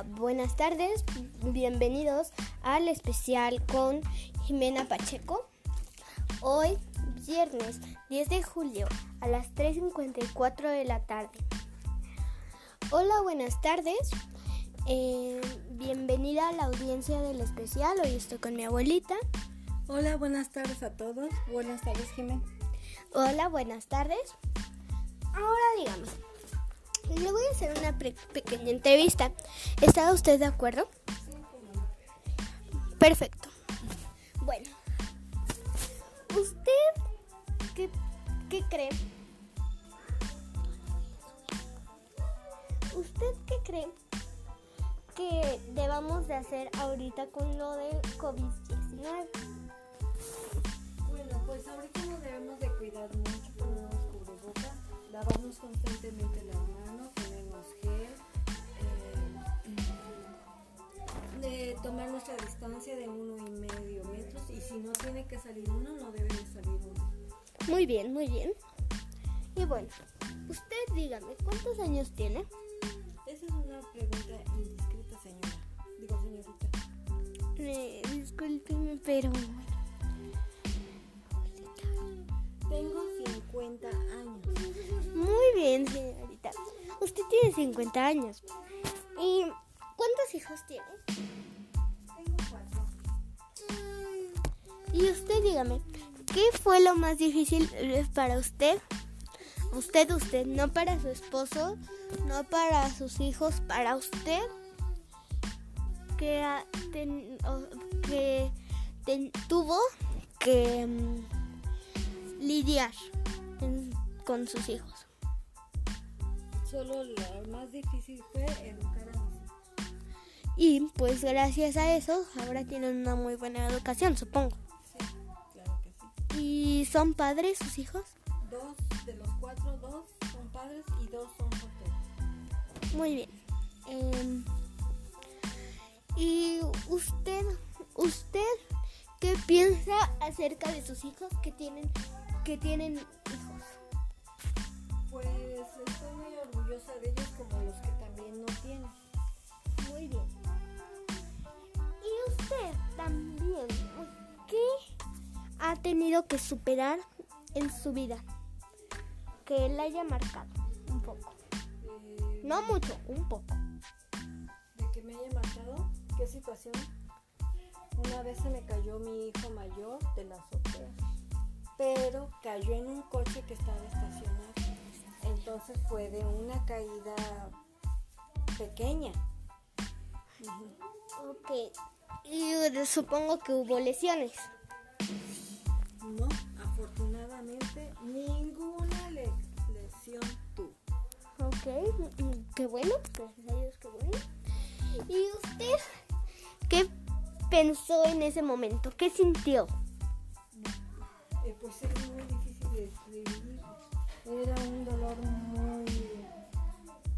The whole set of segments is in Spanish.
Hola, buenas tardes, bienvenidos al especial con Jimena Pacheco. Hoy, viernes 10 de julio, a las 3.54 de la tarde. Hola, buenas tardes, eh, bienvenida a la audiencia del especial. Hoy estoy con mi abuelita. Hola, buenas tardes a todos. Buenas tardes, Jimena. Hola, buenas tardes. Ahora dígame. Le voy a hacer una pequeña entrevista. ¿Está usted de acuerdo? Perfecto. Bueno, ¿usted qué, qué cree? ¿Usted qué cree que debamos de hacer ahorita con lo de COVID-19? Bueno, pues ahorita nos debemos de cuidar mucho, ponernos cubrebocas, lavarnos constantemente las manos, tomar nuestra distancia de uno y medio metros y si no tiene que salir uno, no debe de salir uno. Muy bien, muy bien. Y bueno, usted dígame, ¿cuántos años tiene? Esa es una pregunta indiscreta, señora. Digo, señorita. Eh, discúlpeme, pero Tengo 50 años. muy bien, señorita. Usted tiene 50 años. ¿Y cuántos hijos tiene? Y usted dígame, ¿qué fue lo más difícil eh, para usted? Usted, usted, no para su esposo, no para sus hijos, para usted que, ten- que ten- tuvo que mm, lidiar en- con sus hijos. Solo lo más difícil fue educar a mis hijos. Y pues gracias a eso ahora tienen una muy buena educación, supongo. ¿Y son padres sus hijos? Dos de los cuatro, dos son padres y dos son solteros. Muy bien. Em, ¿Y usted, usted qué piensa acerca de sus hijos que tienen, que tienen hijos? Pues estoy muy orgullosa de ellos como los que también no tienen. Muy bien. ¿Y usted también qué ha tenido que superar en su vida? Que él haya marcado un poco. Eh, No mucho, un poco. de que me haya marcado, ¿qué situación? Una vez se me cayó mi hijo mayor de la azotea, pero cayó en un coche que estaba estacionado. Entonces fue de una caída pequeña. Ujú. Ok. Y supongo que hubo lesiones. Ok, qué bueno, gracias a Dios, qué bueno. ¿Y usted qué pensó en ese momento? ¿Qué sintió? Eh, pues es muy difícil de describir. Era un dolor muy,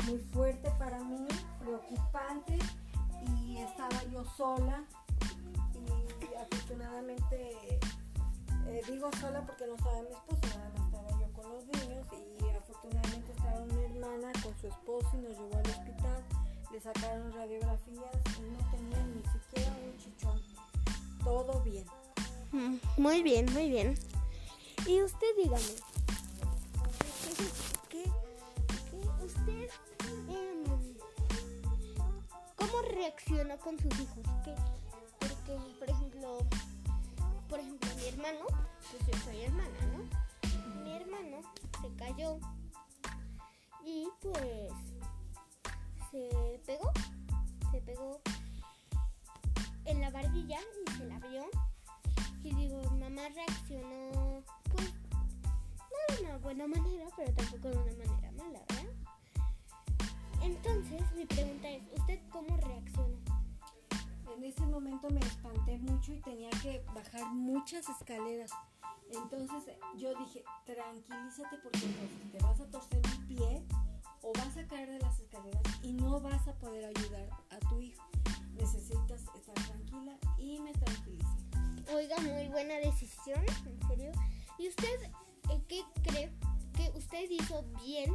muy fuerte para mí, preocupante y estaba yo sola y afortunadamente eh, digo sola porque no estaba mi más estaba yo con los niños y afortunadamente estaba mi hermana con su esposo y nos llevó al hospital, le sacaron radiografías y no tenía ni siquiera un chichón, todo bien. Mm, Muy bien, muy bien. Y usted dígame, ¿qué, usted, em, cómo reaccionó con sus hijos? Porque, por ejemplo, por ejemplo, mi hermano, pues yo soy hermana, ¿no? Mi hermano se cayó y pues se pegó, se pegó en la barbilla y se la abrió. Y digo, mamá reaccionó, pues, no de una buena manera, pero tampoco de una manera mala, ¿verdad? Entonces, mi pregunta es, ¿usted cómo reaccionó? En ese momento me espanté mucho y tenía que bajar muchas escaleras. Entonces yo dije, tranquilízate porque entonces te vas a torcer un pie o vas a caer de las escaleras y no vas a poder ayudar a tu hijo. Necesitas estar tranquila y me tranquilicé. Oiga, muy buena decisión, en serio. ¿Y usted eh, qué cree que usted hizo bien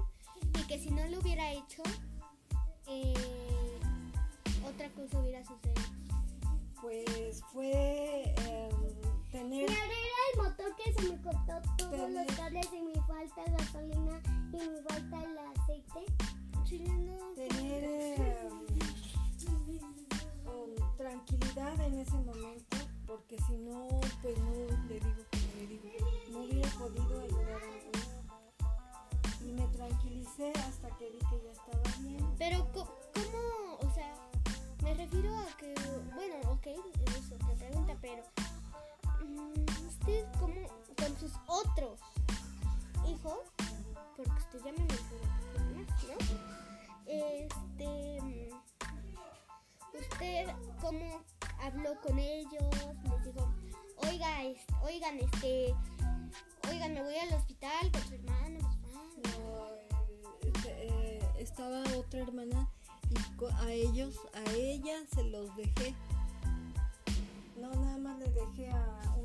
y que si no lo hubiera hecho, eh, otra cosa hubiera sucedido? Pues fue em, tener... Me alegra el motor que se me cortó todos Tener- los cables y me falta gasolina y me falta el aceite. Sí, no, tener eh, um, tranquilidad en ese momento, porque si no, pues no le digo como le digo, no hubiera podido ayudar a hijo. Y me tranquilicé hasta que vi que ya estaba bien. Pero, ¿cómo? O sea, me refiero a que, ¿usted cómo, con sus otros hijos, porque usted ya me mencionó ¿no? Este, ¿usted cómo habló con ellos? Les dijo, oiga, est- oigan, este, oigan, me voy al hospital con su hermano, No, eh, eh, estaba otra hermana y a ellos, a ella se los dejé. No, nada más le dejé a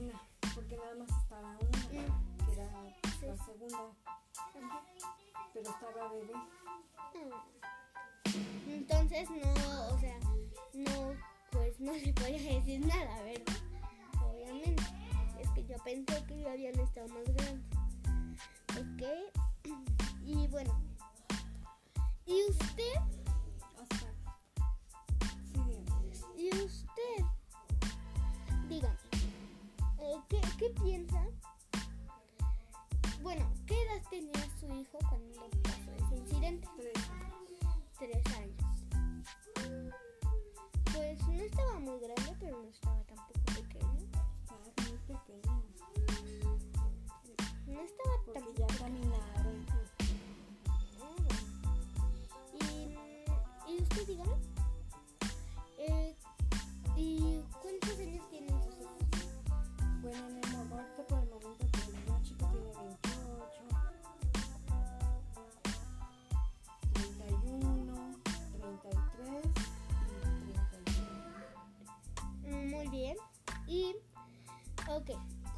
porque nada más estaba una, Mm. que era la segunda, pero estaba bebé. Entonces no, o sea, no, pues no le podía decir nada, ¿verdad? Obviamente. Es que yo pensé que ya habían estado más grandes. Ok. Y bueno. ¿Y usted? ¿Qué, ¿Qué piensa? Bueno, ¿qué edad tenía su hijo cuando pasó ese incidente? Tres. años. Pues no estaba muy grande, pero no estaba tampoco pequeño. Estaba muy pequeño, No estaba tan porque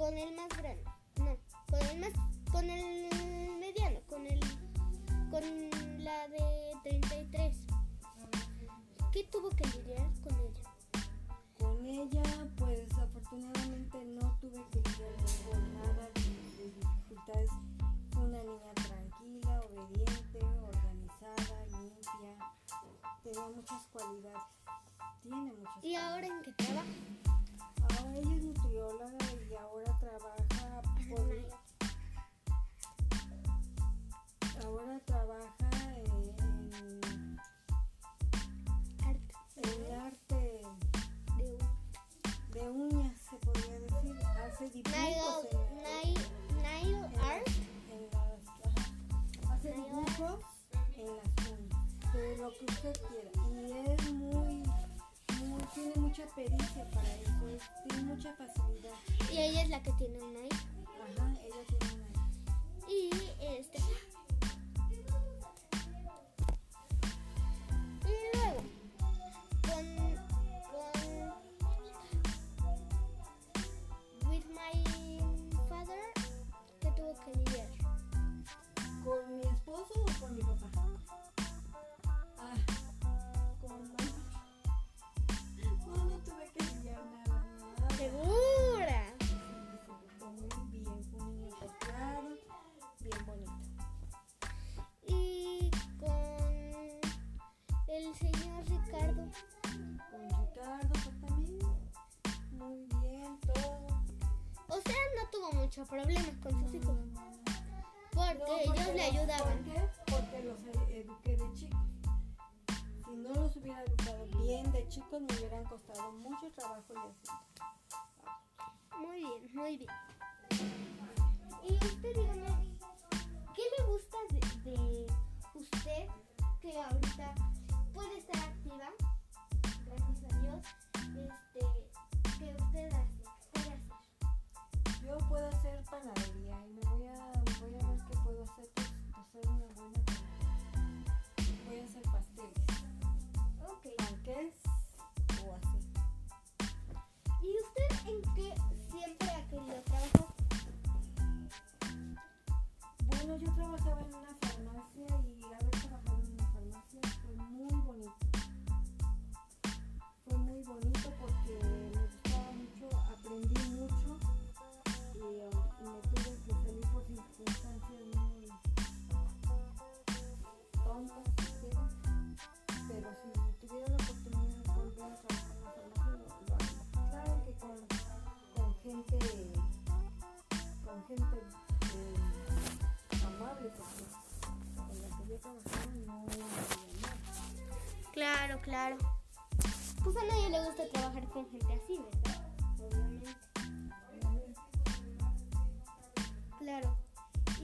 con el más grande. No, con el más, con el mediano, con el, con la de 33. ¿Qué tuvo que lidiar con ella? Con ella, pues afortunadamente no tuve que lidiar con nada de, de dificultades. Fue una niña tranquila, obediente, organizada, limpia. Tenía muchas cualidades. Tiene muchas ¿Y ahora en qué trabaja? Que usted quiera. Y es muy... muy tiene mucha pericia para eso, es- tiene mucha facilidad. Y ella es la que tiene un nail. Ajá, ella tiene una... Y este. Problemas con sus hijos. No. Porque ellos le ayudaban. ¿Por qué? Porque los eduqué de chicos. Si no los hubiera educado bien de chicos, me hubieran costado mucho trabajo y así. Muy bien, muy bien. Y usted dígame, ¿qué le gusta de, de usted que ahorita puede estar activa? En qué siempre ha querido trabajar? Bueno, yo trabajaba en una no. Claro, claro. Pues a nadie le gusta trabajar con gente así, ¿verdad? Obviamente. Claro.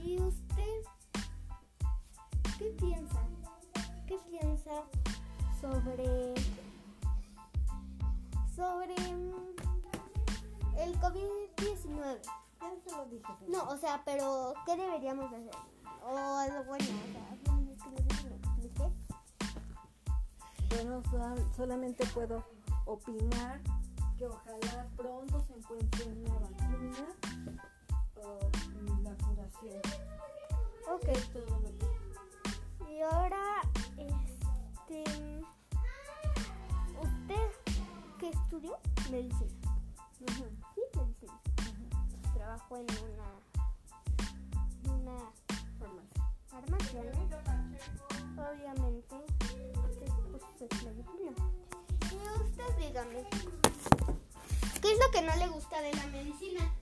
¿Y usted qué piensa? ¿Qué piensa sobre sobre el COVID-19? Ya se lo dije. señor. No, o sea, pero ¿qué deberíamos de hacer? O algo bueno, o sea, Sol- solamente puedo opinar que ojalá pronto se encuentre una vacuna o la curación. Ok. Es todo lo que Y ahora, este, ¿usted qué estudió? Medicina. Sí, medicina. Trabajó en una, una Farmacia. farmacia, ¿no? Obviamente, es medicina. Y usted dígame, ¿qué es lo que no le gusta de la medicina?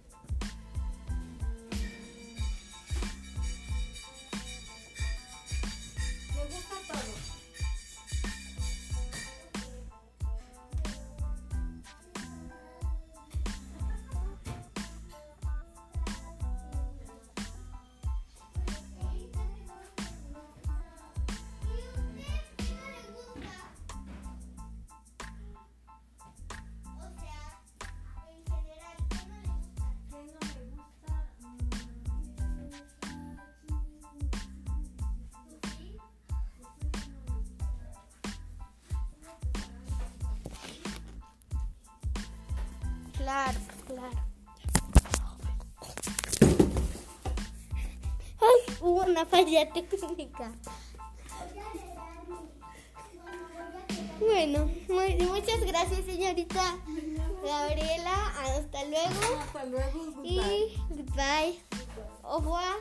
Claro, claro. Ay, hubo una falla técnica. Bueno, muy- muchas gracias, señorita Gabriela. Hasta luego. Hasta luego. Y revoir. Au revoir.